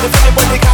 If anybody